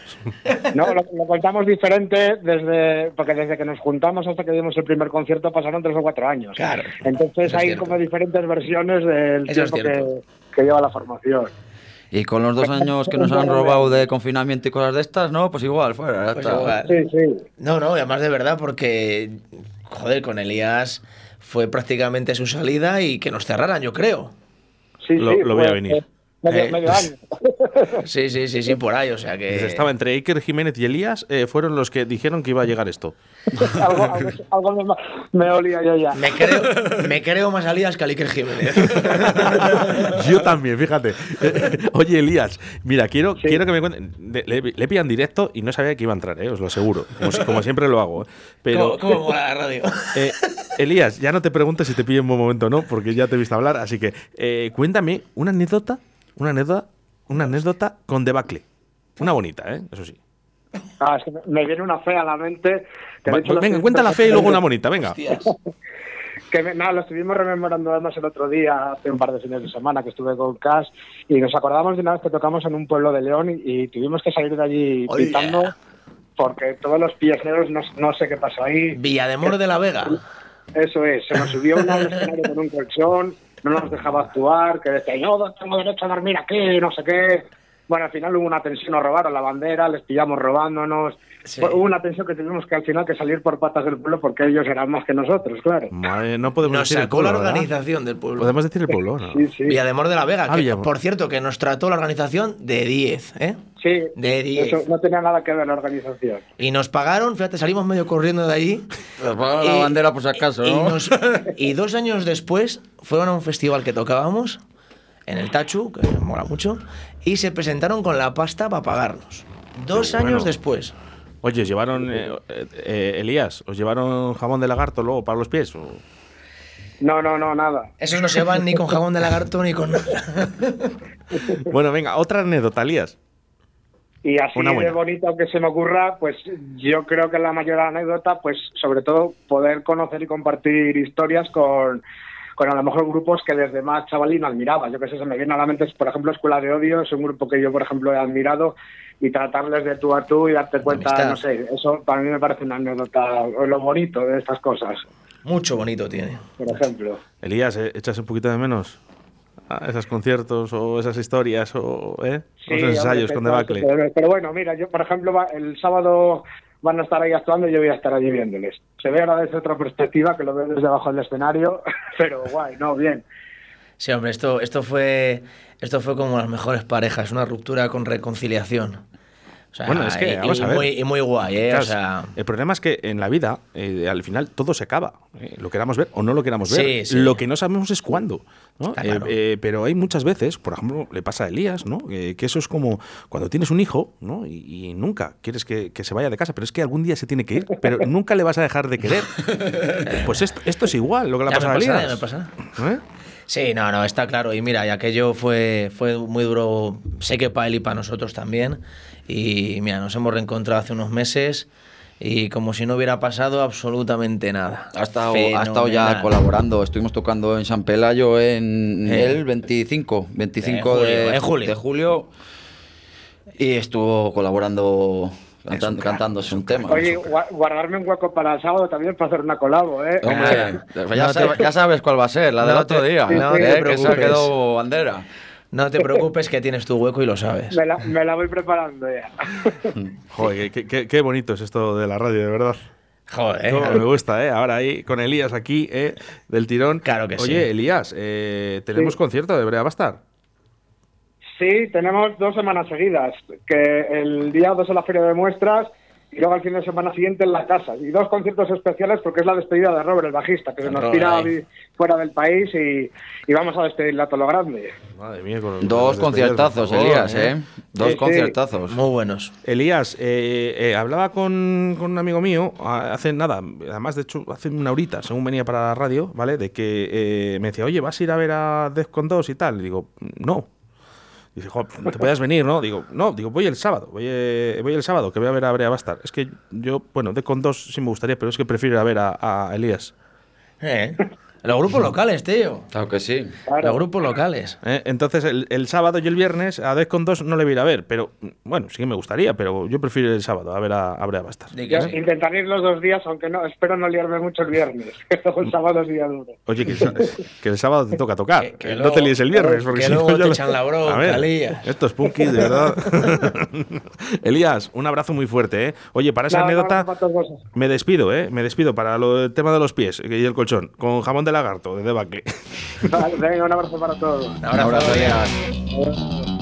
No, lo, lo contamos diferente desde porque desde que nos juntamos hasta que dimos el primer concierto pasaron tres o cuatro años. Claro, Entonces hay cierto. como diferentes versiones del Eso es tiempo que, que lleva la formación. Y con los dos años que nos han robado de confinamiento y cosas de estas, ¿no? Pues igual, fuera. Pues igual. Sí, sí. No, no, y además de verdad, porque, joder, con Elías fue prácticamente su salida y que nos cerraran, yo creo. sí, Lo- sí, lo voy a venir. Medio, Eh, medio año. Sí, sí, sí, sí, por ahí, o sea que... Estaba entre Iker Jiménez y Elías, eh, fueron los que dijeron que iba a llegar esto. algo, algo, algo me, me olía yo ya. Me creo, me creo más a Elías que a Iker Jiménez. Yo también, fíjate. Oye, Elías, mira, quiero, quiero que me cuenten. Le, le pillan directo y no sabía que iba a entrar, eh, os lo aseguro. Como, si- como siempre lo hago. eh. Pero, ¿Cómo, cómo mola la radio? eh, Elías, ya no te pregunto si te pillo en buen momento o no, porque ya te he visto hablar. Así que eh, cuéntame una anécdota, una anécdota, una anécdota con debacle. Una bonita, ¿eh? Eso sí. Ah, es que me- viene una fe a la mente. que Va- venga, cuenta la fe y luego una bonita, venga. Que me- nada, lo estuvimos rememorando además el otro día, hace un par de fines de semana que estuve con Cash, y nos acordamos de una vez que tocamos en un pueblo de León y, y tuvimos que salir de allí pitando porque todos los pilleros no, no sé qué pasó ahí. Villademor de la Vega. Eso es, se nos subió uno al escenario con un colchón, no nos dejaba actuar, que decía, yo tengo derecho a dormir aquí, no sé qué. Bueno, al final hubo una tensión, nos robaron la bandera, les pillamos robándonos. Sí. Hubo una tensión que tuvimos que al final que salir por patas del pueblo porque ellos eran más que nosotros, claro. Madre, no podemos Nos decir el sacó la pueblo, ¿verdad? organización del pueblo. Podemos decir el pueblo, ¿no? Sí, sí. Villademor de la Vega, Ah, que, por cierto, que nos trató la organización de 10, ¿eh? Sí, De 10. eso no tenía nada que ver la organización. Y nos pagaron, fíjate, salimos medio corriendo de allí. Nos pagaron la Y- bandera por si acaso, y, ¿no? nos- y dos años después fueron a un festival que tocábamos en el Tachu, que mola mucho, y se presentaron con la pasta para pagarnos. Dos años después. Oye, ¿os llevaron, eh, eh, Elías, ¿os llevaron jamón de lagarto luego para los pies? o? No, no, no, nada. Esos no se van ni con jabón de lagarto ni con nada. Bueno, venga, otra anécdota, Elías. Y así de bonito que se me ocurra, pues yo creo que la mayor anécdota, pues sobre todo poder conocer y compartir historias con, con a lo mejor grupos que desde más chavalín admiraba. Yo que sé, se me viene a la mente, por ejemplo, Escuela de Odio, es un grupo que yo, por ejemplo, he admirado y tratarles de tú a tú y darte cuenta, Amistad. no sé, eso para mí me parece una anécdota, o lo bonito de estas cosas, Mucho bonito tiene. por ejemplo. Elías, ¿eh? ¿echas un poquito de menos a esos conciertos o esas historias o ¿eh? Sí, esos ensayos hombre, con debacle? Pero, pero bueno, mira, yo por ejemplo va- el sábado van a estar ahí actuando y yo voy a estar allí viéndoles. Se ve ahora desde otra perspectiva, que lo veo desde abajo del escenario, pero guay, no, bien. Sí, hombre, esto, esto fue esto fue como las mejores parejas, una ruptura con reconciliación. O sea, Bueno, es que, vamos y a ver. muy, muy guay, ¿eh? Claro, o sea, el problema es que en la vida, eh, al final, todo se acaba. eh, lo queramos ver o no lo queramos ver. Sí, sí. Lo que no sabemos es cuándo. Eh, claro. eh, pero hay muchas veces, por ejemplo, le pasa a Elías, ¿no? Que eso es como cuando tienes un hijo ¿no? y, y nunca quieres que, que se vaya de casa, pero es que algún día se tiene que ir, pero nunca le vas a dejar de querer. Pues esto, esto es igual lo que le Ya pasa a Elías. pasa. Sí, no, no, está claro. Y mira, y aquello fue, fue muy duro, sé que para él y para nosotros también. Y mira, nos hemos reencontrado hace unos meses y como si no hubiera pasado absolutamente nada. Ha estado, ha estado ya colaborando. Estuvimos tocando en San Pelayo en Eh. el 25, 25 En julio, de, julio. de julio. Y estuvo colaborando, cantando, cantándose un tema. Oye, gua- guardarme un hueco para el sábado también para hacer una colabo, ¿eh? Hombre, ya, no sabes, te- ya sabes cuál va a ser, la del otro te- día. no ¿eh? te que se ha preocupes. quedado bandera. No te preocupes que tienes tu hueco y lo sabes. Me la, me la voy preparando ya. Joder, qué, qué- qué bonito es esto de la radio, de verdad. Joder. Me gusta, ¿eh? Ahora ahí con Elías aquí, ¿eh? Del tirón. Claro que sí. Oye, Elías, eh, tenemos Sí. concierto de Brea Bastar. Sí, tenemos dos semanas seguidas, que el día 2 es la feria de muestras y luego el fin de semana siguiente en la casa. Y dos conciertos especiales porque es la despedida de Robert, el bajista, que se nos tira ahí. fuera del país y, y vamos a despedirle a todo lo grande. Madre mía, con- con Dos conciertazos, favor, Elías, ¿eh? Dos Sí, sí. conciertazos. Muy buenos. Elías, eh, eh, hablaba con, con un amigo mío hace nada, además de hecho hace una horita, según venía para la radio, ¿vale? De que eh, me decía, oye, ¿vas a ir a ver a Defcon 2 y tal? Y digo, no. Dice, jo, te puedes venir, ¿no? Digo, no, digo, voy el sábado, voy, eh, voy el sábado, que voy a ver a Brea Bastar. Es que yo, bueno, Defcon 2 sí me gustaría, pero es que prefiero ir a ver a, a Elías. Eh, Los grupos locales, tío. Claro que sí. Claro. Los grupos locales. ¿eh? Entonces, el, el sábado y el viernes a Death con 2 no le voy a ir a ver, pero bueno, sí que me gustaría, pero yo prefiero el sábado a ver a, a Bastar. Yo sí. intentaré ir los dos días, aunque no, espero no liarme mucho el viernes, que el sábado es día duro. Oye, que, que el sábado te toca tocar. Que- que no luego- te líes el viernes, porque que si no luego te lo- echan la bronca, A ver, Elías. Estos punkis, de verdad. Elías, un abrazo muy fuerte, ¿eh? Oye, para esa anécdota, me despido, ¿eh? Me despido para lo, el tema de los pies y el colchón, con jamón de lagarto, de debacle. Vale, venga, un abrazo para todos. Un abrazo, abrazo,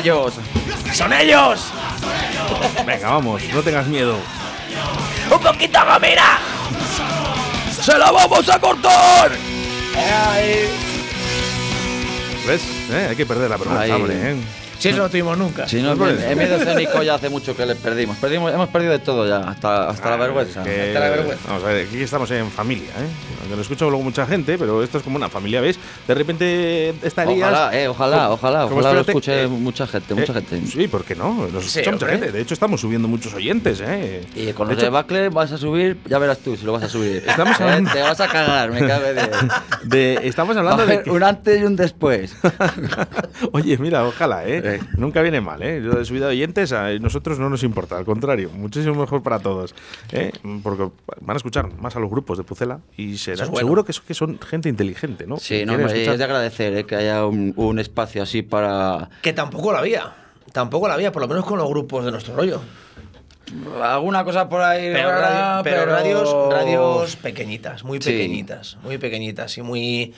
ellos. ¡Son ellos! Venga, vamos, no tengas miedo. ¡Un poquito, mira! ¡Se la vamos a cortar! ¿Ves? ¿Eh? Hay que perder la vergüenza, Ahí. hombre. ¿eh? Si eso no tuvimos nunca. Si no, en, en medio escénico ya hace mucho que les perdimos. perdimos. Hemos perdido de todo ya, hasta, hasta la vergüenza. Que- Hasta la vergüenza. Vamos a ver, aquí estamos en familia, ¿eh? Aunque lo escucha luego mucha gente, pero esto es como una familia, ¿ves? De repente estarías. Ojalá, eh, ojalá, ojalá, como ojalá lo escuche eh, mucha gente, mucha eh, gente. Sí, ¿por qué no? Nos Sí, escucha mucha hombre. gente. De hecho, estamos subiendo muchos oyentes, ¿eh? Y con De los de hecho, Bacle vas a subir, ya verás tú si lo vas a subir. Estamos Eh, hablando- Te vas a cagar, me cabe de. de- estamos hablando de. que- un antes y un después. Oye, mira, ojalá, ¿eh? Eh. Nunca viene mal, ¿eh? Yo de subida de oyentes a nosotros no nos importa, al contrario, muchísimo mejor para todos, ¿eh? Porque van a escuchar más a los grupos de Pucela y será, es bueno. seguro que, que son gente inteligente, ¿no? Sí, no, hombre, es de agradecer eh, que haya un, un espacio así para. Que tampoco la había. Tampoco la había, por lo menos con los grupos de nuestro rollo. Alguna cosa por ahí. Pero, rara, radio- pero pero- radios, radios pequeñitas, muy Sí. pequeñitas, muy pequeñitas y muy,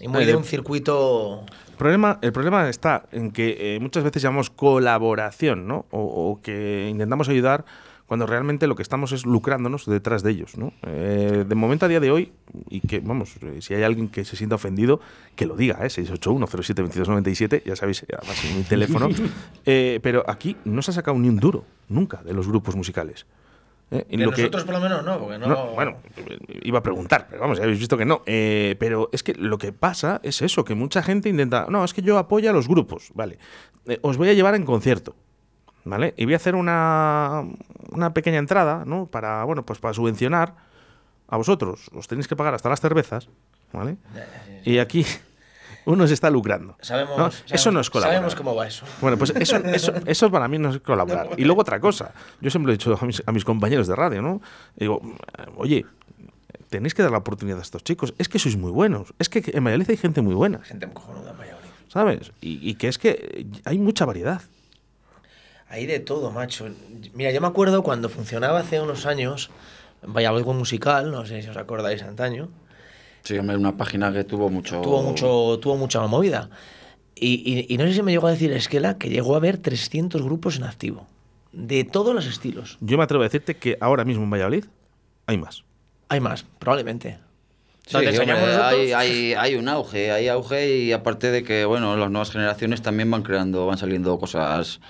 y muy de un circuito. El problema, el problema está en que eh, muchas veces llamamos colaboración, ¿no? O, o que intentamos ayudar cuando realmente lo que estamos es lucrándonos detrás de ellos, ¿no? Eh, de momento a día de hoy, y que, vamos, eh, si hay alguien que se sienta ofendido, que lo diga, ¿eh? 681-07-2297, ya sabéis, además en mi teléfono. Eh, pero aquí no se ha sacado ni un duro, nunca, de los grupos musicales. ¿eh? Lo que- nosotros por lo menos no, porque no... no, bueno, iba a preguntar, pero vamos, ya habéis visto que no. Eh, pero es que lo que pasa es eso, que mucha gente intenta, no, es que yo apoyo a los grupos, vale. Eh, os voy a llevar en concierto, ¿vale? Y voy a hacer una, una pequeña entrada, ¿no? Para, bueno, pues para subvencionar a vosotros. Os tenéis que pagar hasta las cervezas, ¿vale? Y aquí uno se está lucrando. Sabemos, ¿no? sabemos- Eso no es colaborar. Sabemos cómo va eso. Bueno, pues eso, eso, eso para mí no es colaborar. Y luego otra cosa. Yo siempre he dicho a mis, a mis compañeros de radio, ¿no? Digo, oye, tenéis que dar la oportunidad a estos chicos. Es que sois muy buenos. Es que en Valladolid hay gente muy buena, Gente muy cojonuda en Valladolid. ¿sabes? Y, y que es que hay mucha variedad. Hay de todo, macho. Mira, yo me acuerdo cuando funcionaba hace unos años Valladolid Musical, no sé si os acordáis antaño, Sí, hombre, una página que tuvo mucho... tuvo, mucho, tuvo mucha movida. Y, y- y no sé si me llegó a decir Esquela que llegó a haber 300 grupos en activo, de todos los estilos. Yo me atrevo a decirte que ahora mismo en Valladolid hay más. Hay más, probablemente. Sí, hay, hay, hay un auge, hay auge y aparte de que, bueno, las nuevas generaciones también van creando, van saliendo cosas,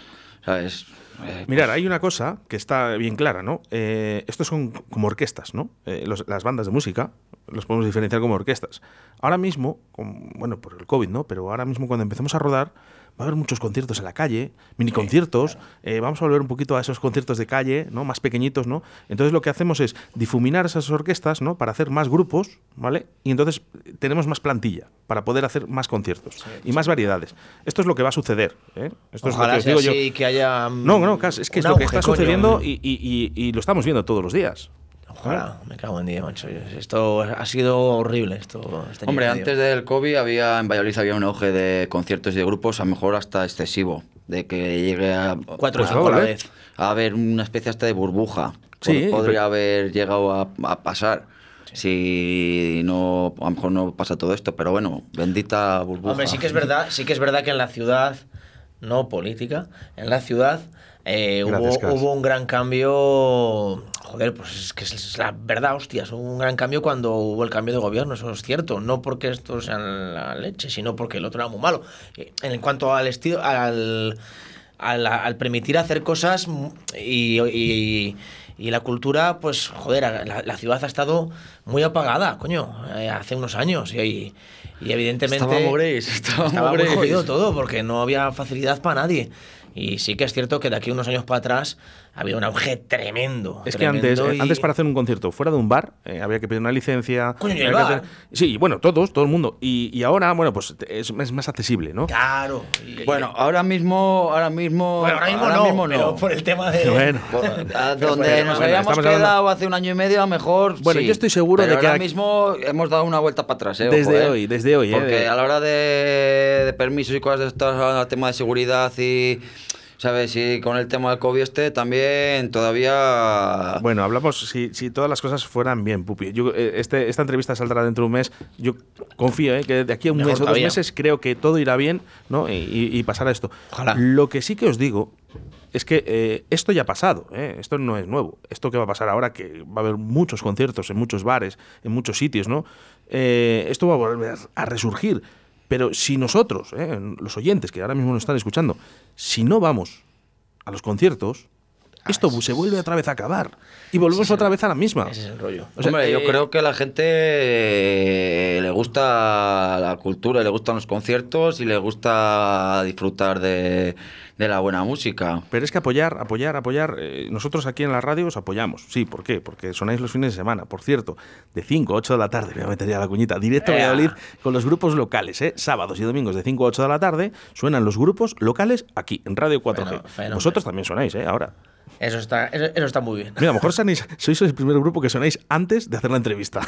¿sabes? Eh, Mirar, hay una cosa que está bien clara, ¿no? Eh, estos son como orquestas, ¿no? Eh, los- las bandas de música los podemos diferenciar como orquestas. Ahora mismo, con- bueno, por el COVID, ¿no? Pero ahora mismo cuando empecemos a rodar, va a haber muchos conciertos en la calle, mini conciertos. eh, vamos a volver un poquito a esos conciertos de calle, ¿no? Más pequeñitos, ¿no? Entonces lo que hacemos es difuminar esas orquestas, ¿no? Para hacer más grupos, ¿vale? Y entonces eh, tenemos más plantilla para poder hacer más conciertos y más variedades. Esto es lo que va a suceder, ¿eh? Esto Ojalá es lo que os digo yo. que haya... No, no, es que es lo que está coño. sucediendo y, y- y- y lo estamos viendo todos los días. Ojalá, me cago en día, macho. Esto ha sido horrible. Esto, este Hombre, año antes del COVID había en Valladolid había un auge de conciertos y de grupos, a lo mejor hasta excesivo, de que llegue a, Cuatro a a vez. a haber una especie hasta de burbuja. Sí, Pod- podría pero- haber llegado a, a pasar. Si no, a lo mejor no pasa todo esto, pero bueno, bendita burbuja. Hombre, sí que es verdad, sí que es verdad que en la ciudad, no política, en la ciudad eh, Gracias, hubo, hubo un gran cambio. Joder, pues es que es la verdad, hostias, hubo un gran cambio cuando hubo el cambio de gobierno, eso es cierto. No porque esto sea la leche, sino porque el otro era muy malo. Eh, En cuanto al estilo, al, al, al permitir hacer cosas y, y- y la cultura, pues, joder, la, la ciudad ha estado muy apagada, coño, eh, hace unos años. Y, y evidentemente. Estábamos gris, estábamos estaba muy jodido todo porque no había facilidad para nadie. Y sí que es cierto que de aquí unos años para atrás había un auge tremendo. Es que antes, eh, y- antes para hacer un concierto fuera de un bar eh, había que pedir una licencia. Coño, el bar. hacer- Sí, y bueno, todos, todo el mundo. Y, y ahora, bueno, pues es, es más accesible, ¿no? Claro. y- Bueno, ahora mismo, ahora mismo, bueno, ahora mismo no, pero por el tema de. Bueno. Por- a Bueno, donde nos bueno, habíamos quedado hablando- hace un año y medio, a lo mejor. Bueno, sí. yo estoy seguro Pero de que ahora aquí- mismo hemos dado una vuelta para atrás, ¿eh? Ojo, Desde ¿eh? hoy, desde hoy, ¿eh? Porque De- a la hora de, de permisos y cosas de estas, al tema de seguridad y. ¿Sabes? Y con el tema del COVID este también todavía. Bueno, hablamos si, si todas las cosas fueran bien, Pupi. Yo, eh, este, esta entrevista saldrá dentro de un mes. Yo confío eh, que de aquí a un Mejor mes o dos meses creo que todo irá bien ¿no? y, y- y pasará esto. Ojalá. Lo que sí que os digo es que eh, esto ya ha pasado. ¿eh? Esto no es nuevo. Esto que va a pasar ahora, que va a haber muchos conciertos en muchos bares, en muchos sitios, ¿no? Eh, esto va a volver a resurgir. Pero si nosotros, ¿eh? los oyentes que ahora mismo nos están escuchando, si no vamos a los conciertos, esto se vuelve otra vez a acabar. Y volvemos otra vez a la misma. Ese es el rollo. O sea, Hombre, yo eh, creo que a la gente eh, le gusta la cultura, le gustan los conciertos y le gusta disfrutar de, de la buena música. Pero es que apoyar, apoyar, apoyar. eh, nosotros aquí en la radio os apoyamos. Sí, ¿por qué? Porque sonáis los fines de semana. Por cierto, de 5 a 8 de la tarde, me metería la cuñita, directo a. Valladolid con los grupos locales. ¿eh? Sábados y domingos de 5 a 8 de la tarde suenan los grupos locales aquí, en Radio 4G. Fenó- fenómeno. Vosotros también sonáis, ¿eh? Ahora. Eso está, eso, eso está muy bien. Mira, a lo mejor sois el primer grupo que sonáis antes de hacer la entrevista.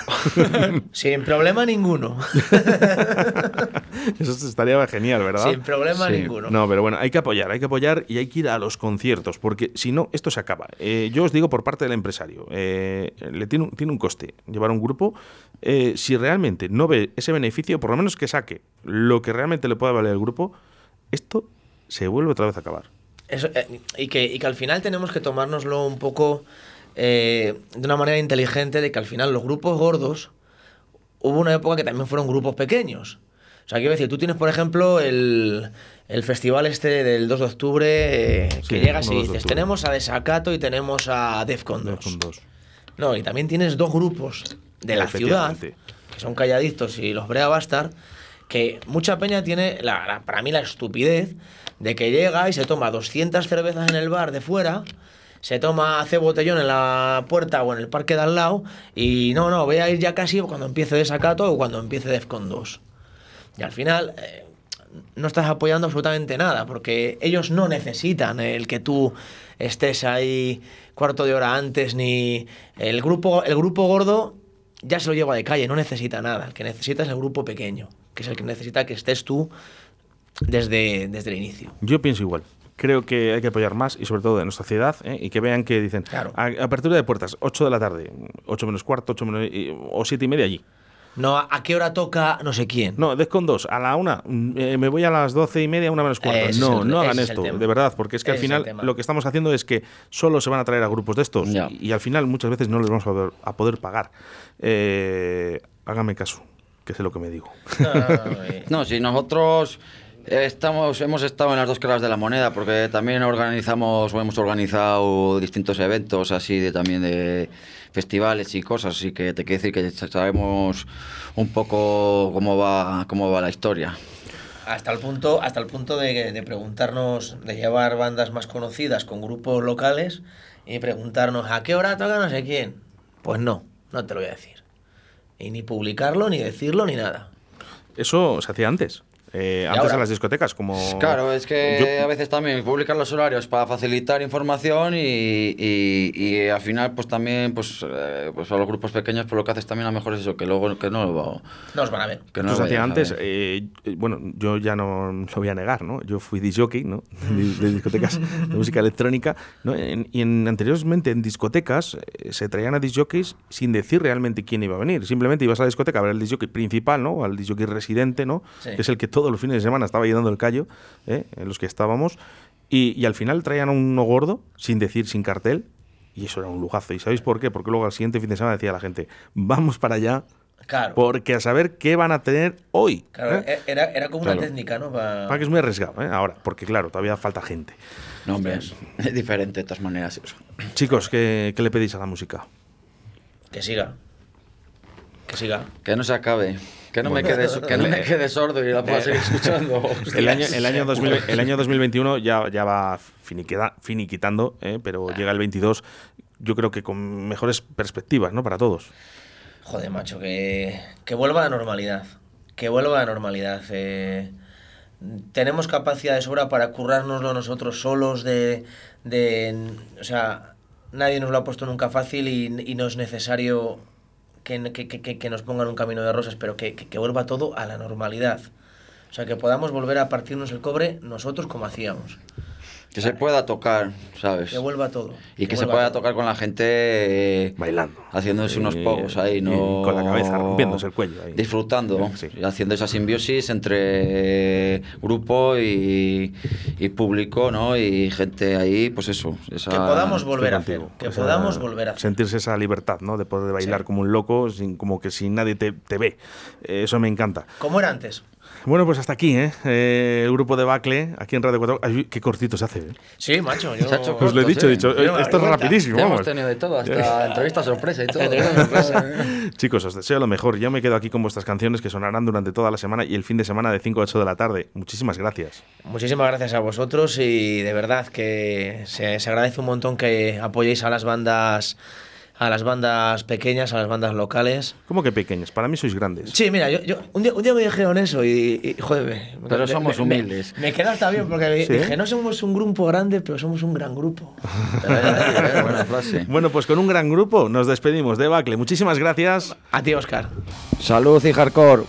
Sin problema ninguno. Eso estaría genial, ¿verdad? Sin problema Sí. ninguno. No, pero bueno, hay que apoyar, hay que apoyar y hay que ir a los conciertos, porque si no, esto se acaba. Eh, yo os digo por parte del empresario, eh, le tiene un, tiene un coste llevar un grupo. eh, si realmente no ve ese beneficio, por lo menos que saque lo que realmente le pueda valer al grupo, esto se vuelve otra vez a acabar. Eso, y, que, y que al final tenemos que tomárnoslo un poco eh, de una manera inteligente, de que al final los grupos gordos, hubo una época que también fueron grupos pequeños. O sea, quiero decir, tú tienes, por ejemplo, el, el festival este del 2 de octubre, eh, que llegas 1 y dices, tenemos a Desacato y tenemos a Defcon 2. Con dos. No, y también tienes dos grupos de la ciudad, que son Calladictos y los Brea Bastard, que mucha peña tiene, la, la- para mí, la estupidez de que llega y se toma 200 cervezas en el bar de fuera, se toma, hace botellón en la puerta o en el parque de al lado, y no, no, voy a ir ya casi cuando empiece Desacato o cuando empiece Defcon 2. Y al final eh, no estás apoyando absolutamente nada, porque ellos no necesitan el que tú estés ahí cuarto de hora antes, ni el grupo, el grupo gordo ya se lo lleva de calle, no necesita nada. El que necesita es el grupo pequeño, que es el que necesita que estés tú desde, desde el inicio. Yo pienso igual. Creo que hay que apoyar más y sobre todo en nuestra ciudad ¿eh? y que vean que dicen Claro. a- apertura de puertas 8 de la tarde, 8 menos cuarto, 8 menos, o 7 y media allí. No, ¿a qué hora toca no sé quién? No, Defcon 2, a la 1, me voy a las 12 y media, una menos cuarto. Es no, el- no hagan es esto, de verdad, porque es que al es final lo que estamos haciendo es que solo se van a traer a grupos de estos y, y al final muchas veces no les vamos a poder, a poder pagar. Eh, hágame caso, que sé lo que me digo. Ay. No, si nosotros eh, estamos, hemos estado en las dos caras de la moneda, porque también organizamos o hemos organizado distintos eventos así de también de festivales y cosas, así que te quiero decir que sabemos un poco cómo va, cómo va la historia. Hasta el punto, hasta el punto de, de preguntarnos, de llevar bandas más conocidas con grupos locales y preguntarnos a qué hora toca no sé quién. Pues no, no te lo voy a decir. Y ni publicarlo, ni decirlo, ni nada. Eso se hacía antes. Eh, antes ahora? en las discotecas, como... Claro, es que Yo- a veces también publicar los horarios para facilitar información y, y- y al final pues también pues, eh, pues a los grupos pequeños pues lo que haces también a lo mejor es eso, que luego que no lo No os van a ver. que no hacía a antes, ver. eh, bueno, yo ya no lo voy a negar, ¿no? Yo fui disjockey, ¿no? De, de discotecas de música electrónica, ¿no? En- y en, anteriormente en discotecas eh, se traían a disjockeys sin decir realmente quién iba a venir. Simplemente ibas a la discoteca a ver al disjockey principal, ¿no? Al disjockey residente, ¿no? Sí. Que es el que todos los fines de semana estaba ahí dando el callo, ¿eh? En los que estábamos. Y, y al final traían a uno gordo, sin decir, sin cartel, y eso era un lujazo. ¿Y sabéis por qué? Porque luego al siguiente fin de semana decía la gente, vamos para allá, Claro. porque a saber qué van a tener hoy. Claro, ¿eh? e- era, era como Claro. una técnica, ¿no? Pa- Para que es muy arriesgado, ¿eh? Ahora, porque claro, todavía falta gente. No, hombre, es diferente de todas maneras. eso. Chicos, ¿qué, qué le pedís a la música? Que siga. Que siga. Que no se acabe. Que no, Bueno. me, quede, que no me quede sordo y la pueda seguir escuchando. El año, el año, 2000 el año 2021 ya, ya va finiqueda- finiquitando, ¿eh? pero llega el 22, yo creo que con mejores perspectivas, ¿no? Para todos. Joder, macho, que, que vuelva a la normalidad. Que vuelva a la normalidad. eh. tenemos capacidad de sobra para currárnoslo nosotros solos, de, de... O sea, nadie nos lo ha puesto nunca fácil y, y no es necesario que, que, que- que nos pongan un camino de rosas, pero que, que- que vuelva todo a la normalidad. O sea, que podamos volver a partirnos el cobre nosotros como hacíamos. Que se pueda tocar, ¿sabes? Que vuelva todo. Y que se pueda todo. tocar con la gente eh, Bailando. haciéndose unos pocos ahí, ¿no? con la cabeza, rompiéndose el cuello ahí. Disfrutando, Sí. y haciendo esa simbiosis entre grupo y, y público, ¿no? Y gente ahí, pues eso. esa- Que podamos volver a hacer. Que podamos volver a hacer. Sentirse esa libertad, ¿no? De poder bailar Sí. como un loco, sin, como que si nadie te, te ve. Eh, Eso me encanta. Como era antes. Bueno, pues hasta aquí, ¿eh? Eh, el grupo de Bacle, aquí en Radio 4. Ay, qué cortito se hace, ¿eh? Sí, macho. Yo... Se ha hecho Os lo he dicho, he dicho, Yo esto es rapidísimo, vamos. hemos tenido de todo, hasta entrevista sorpresa y todo. sorpresa. Chicos, os deseo lo mejor. Yo me quedo aquí con vuestras canciones que sonarán durante toda la semana y el fin de semana de 5 a 8 de la tarde. Muchísimas gracias. Muchísimas gracias a vosotros y de verdad que se, se agradece un montón que apoyéis a las bandas a las bandas pequeñas, a las bandas locales. ¿Cómo que pequeños? Para mí sois grandes. Sí, mira, yo, yo- un, día, un día me dijeron eso y, y, joder, me- Pero me- somos me- humildes. Me, me queda hasta bien porque dije, no somos un grupo grande, pero somos un gran grupo. Buena frase. Bueno, pues con un gran grupo nos despedimos de Bacle. Muchísimas gracias. A ti, Oscar. Salud y hardcore.